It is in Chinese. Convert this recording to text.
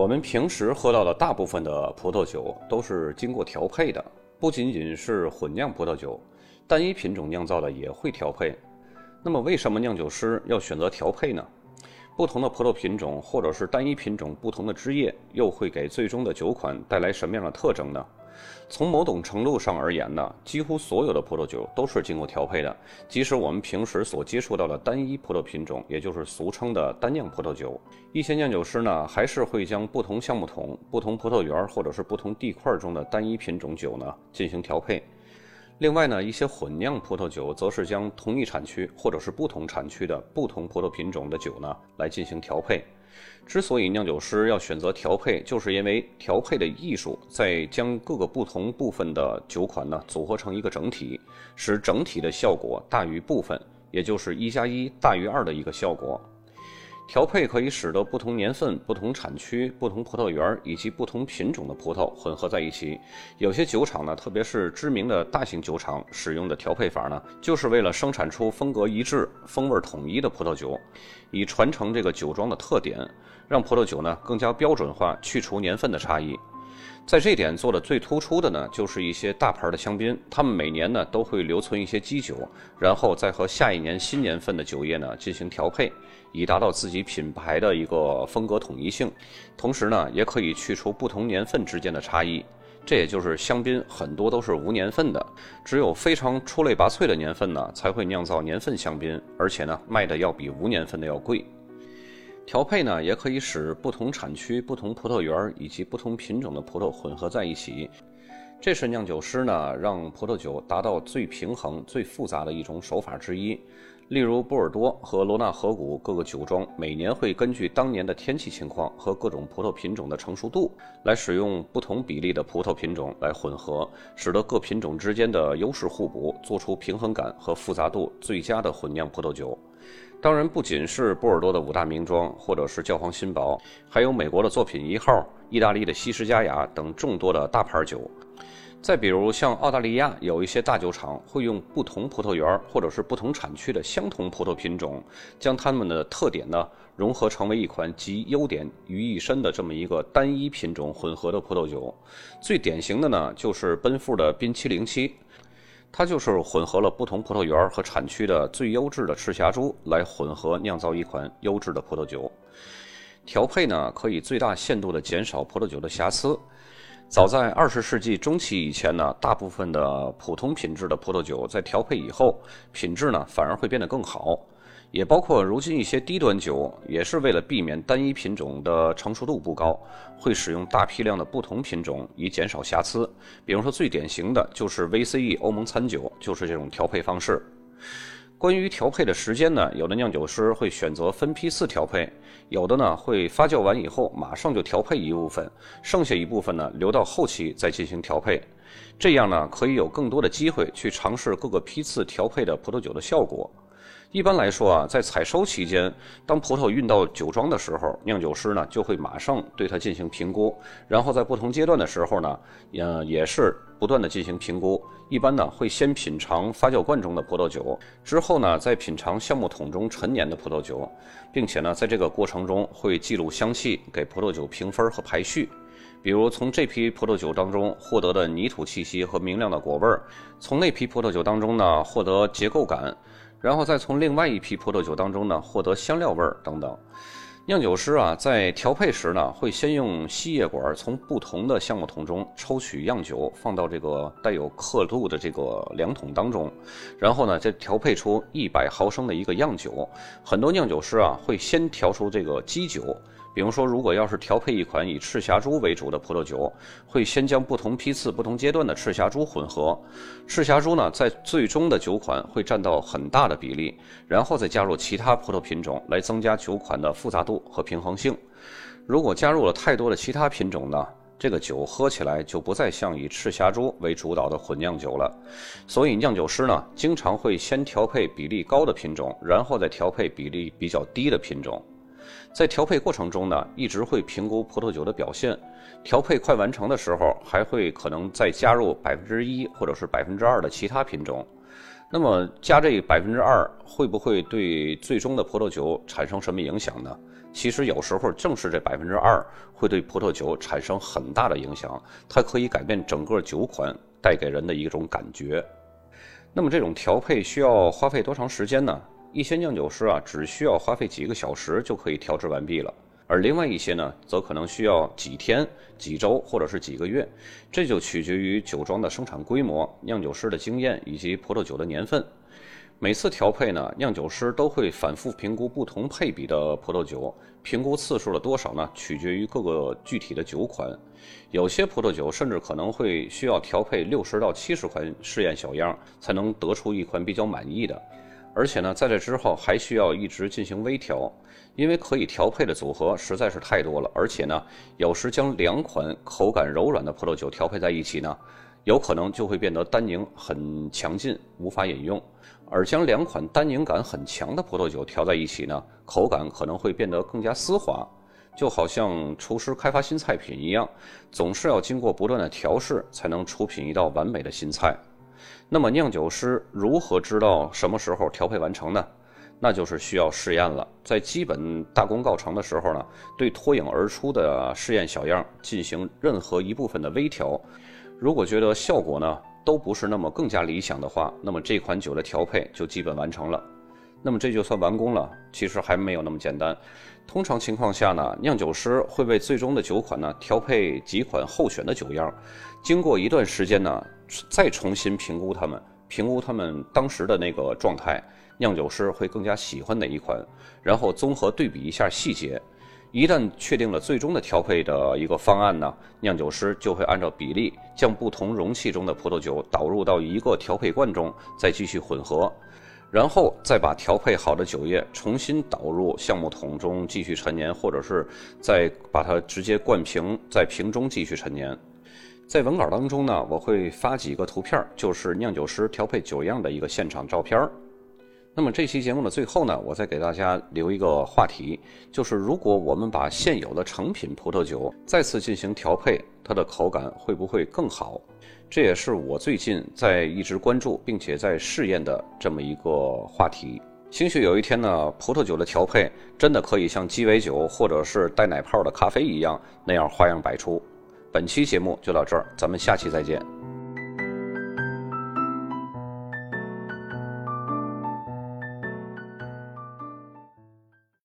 我们平时喝到的大部分的葡萄酒都是经过调配的，不仅仅是混酿葡萄酒，单一品种酿造的也会调配。那么，为什么酿酒师要选择调配呢？不同的葡萄品种或者是单一品种不同的枝叶，又会给最终的酒款带来什么样的特征呢？从某种程度上而言呢，几乎所有的葡萄酒都是经过调配的。即使我们平时所接触到的单一葡萄品种，也就是俗称的单酿葡萄酒，一些酿酒师呢，还是会将不同橡木桶、不同葡萄园或者是不同地块中的单一品种酒呢进行调配。另外呢，一些混酿葡萄酒则是将同一产区或者是不同产区的不同葡萄品种的酒呢来进行调配。之所以酿酒师要选择调配，就是因为调配的艺术在将各个不同部分的酒款呢组合成一个整体，使整体的效果大于部分，也就是一加一大于二的一个效果。调配可以使得不同年份、不同产区、不同葡萄园以及不同品种的葡萄混合在一起。有些酒厂呢，特别是知名的大型酒厂使用的调配法呢，就是为了生产出风格一致、风味统一的葡萄酒，以传承这个酒庄的特点，让葡萄酒呢更加标准化，去除年份的差异。在这点做的最突出的呢，就是一些大牌的香槟，他们每年呢都会留存一些基酒，然后再和下一年新年份的酒液呢进行调配，以达到自己品牌的一个风格统一性。同时呢，也可以去除不同年份之间的差异。这也就是香槟很多都是无年份的，只有非常出类拔萃的年份呢才会酿造年份香槟，而且呢卖的要比无年份的要贵。调配呢，也可以使不同产区、不同葡萄园以及不同品种的葡萄混合在一起。这是酿酒师呢让葡萄酒达到最平衡、最复杂的一种手法之一。例如，波尔多和罗纳河谷各个酒庄每年会根据当年的天气情况和各种葡萄品种的成熟度，来使用不同比例的葡萄品种来混合，使得各品种之间的优势互补，做出平衡感和复杂度最佳的混酿葡萄酒。当然，不仅是波尔多的五大名庄，或者是教皇新堡，还有美国的作品一号、意大利的西施佳雅等众多的大牌酒。再比如，像澳大利亚有一些大酒厂会用不同葡萄园或者是不同产区的相同葡萄品种，将它们的特点呢融合成为一款集优点于一身的这么一个单一品种混合的葡萄酒。最典型的呢就是奔富的冰七零七。它就是混合了不同葡萄园和产区的最优质的赤霞珠来混合酿造一款优质的葡萄酒。调配呢，可以最大限度地减少葡萄酒的瑕疵。早在二十世纪中期以前呢，大部分的普通品质的葡萄酒在调配以后，品质呢反而会变得更好。也包括如今一些低端酒，也是为了避免单一品种的成熟度不高，会使用大批量的不同品种以减少瑕疵。比如说最典型的就是 VCE 欧盟餐酒，就是这种调配方式。关于调配的时间呢，有的酿酒师会选择分批次调配，有的呢会发酵完以后马上就调配一部分，剩下一部分呢留到后期再进行调配。这样呢可以有更多的机会去尝试各个批次调配的葡萄酒的效果。一般来说啊，在采收期间，当葡萄运到酒庄的时候，酿酒师呢就会马上对它进行评估，然后在不同阶段的时候呢，嗯也是不断的进行评估。一般呢会先品尝发酵罐中的葡萄酒，之后呢再品尝橡木桶中陈年的葡萄酒，并且呢在这个过程中会记录香气，给葡萄酒评分和排序。比如从这批葡萄酒当中获得的泥土气息和明亮的果味儿，从那批葡萄酒当中呢获得结构感。然后再从另外一批葡萄酒当中呢获得香料味儿等等。酿酒师啊在调配时呢会先用吸液管从不同的橡木桶中抽取样酒，放到这个带有刻度的这个量桶当中，然后呢再调配出一百毫升的一个样酒。很多酿酒师啊会先调出这个基酒。比如说，如果要是调配一款以赤霞珠为主的葡萄酒，会先将不同批次、不同阶段的赤霞珠混合。赤霞珠呢，在最终的酒款会占到很大的比例，然后再加入其他葡萄品种来增加酒款的复杂度和平衡性。如果加入了太多的其他品种呢，这个酒喝起来就不再像以赤霞珠为主导的混酿酒了。所以，酿酒师呢，经常会先调配比例高的品种，然后再调配比例比较低的品种。在调配过程中呢，一直会评估葡萄酒的表现。调配快完成的时候，还会可能再加入百分之一或者是百分之二的其他品种。那么加这百分之二会不会对最终的葡萄酒产生什么影响呢？其实有时候正是这百分之二会对葡萄酒产生很大的影响，它可以改变整个酒款带给人的一种感觉。那么这种调配需要花费多长时间呢？一些酿酒师啊，只需要花费几个小时就可以调制完毕了，而另外一些呢，则可能需要几天、几周或者是几个月，这就取决于酒庄的生产规模、酿酒师的经验以及葡萄酒的年份。每次调配呢，酿酒师都会反复评估不同配比的葡萄酒，评估次数的多少呢，取决于各个具体的酒款。有些葡萄酒甚至可能会需要调配六十到七十款试验小样，才能得出一款比较满意的。而且呢，在这之后还需要一直进行微调，因为可以调配的组合实在是太多了。而且呢，有时将两款口感柔软的葡萄酒调配在一起呢，有可能就会变得单宁很强劲，无法饮用。而将两款单宁感很强的葡萄酒调在一起呢，口感可能会变得更加丝滑，就好像厨师开发新菜品一样，总是要经过不断的调试，才能出品一道完美的新菜。那么酿酒师如何知道什么时候调配完成呢？那就是需要试验了。在基本大功告成的时候呢，对脱颖而出的试验小样进行任何一部分的微调，如果觉得效果呢？都不是那么更加理想的话，那么这款酒的调配就基本完成了。那么这就算完工了。其实还没有那么简单。通常情况下呢，酿酒师会为最终的酒款呢调配几款候选的酒样，经过一段时间呢，再重新评估它们，评估它们当时的那个状态，酿酒师会更加喜欢哪一款，然后综合对比一下细节。一旦确定了最终的调配的一个方案呢，酿酒师就会按照比例将不同容器中的葡萄酒导入到一个调配罐中，再继续混合，然后再把调配好的酒液重新导入橡木桶中继续陈年，或者是再把它直接灌瓶，在瓶中继续陈年。在文稿当中呢，我会发几个图片，就是酿酒师调配酒样的一个现场照片。那么这期节目的最后呢，我再给大家留一个话题，就是如果我们把现有的成品葡萄酒再次进行调配，它的口感会不会更好？这也是我最近在一直关注并且在试验的这么一个话题。兴许有一天呢，葡萄酒的调配真的可以像鸡尾酒或者是带奶泡的咖啡一样那样花样百出。本期节目就到这儿，咱们下期再见。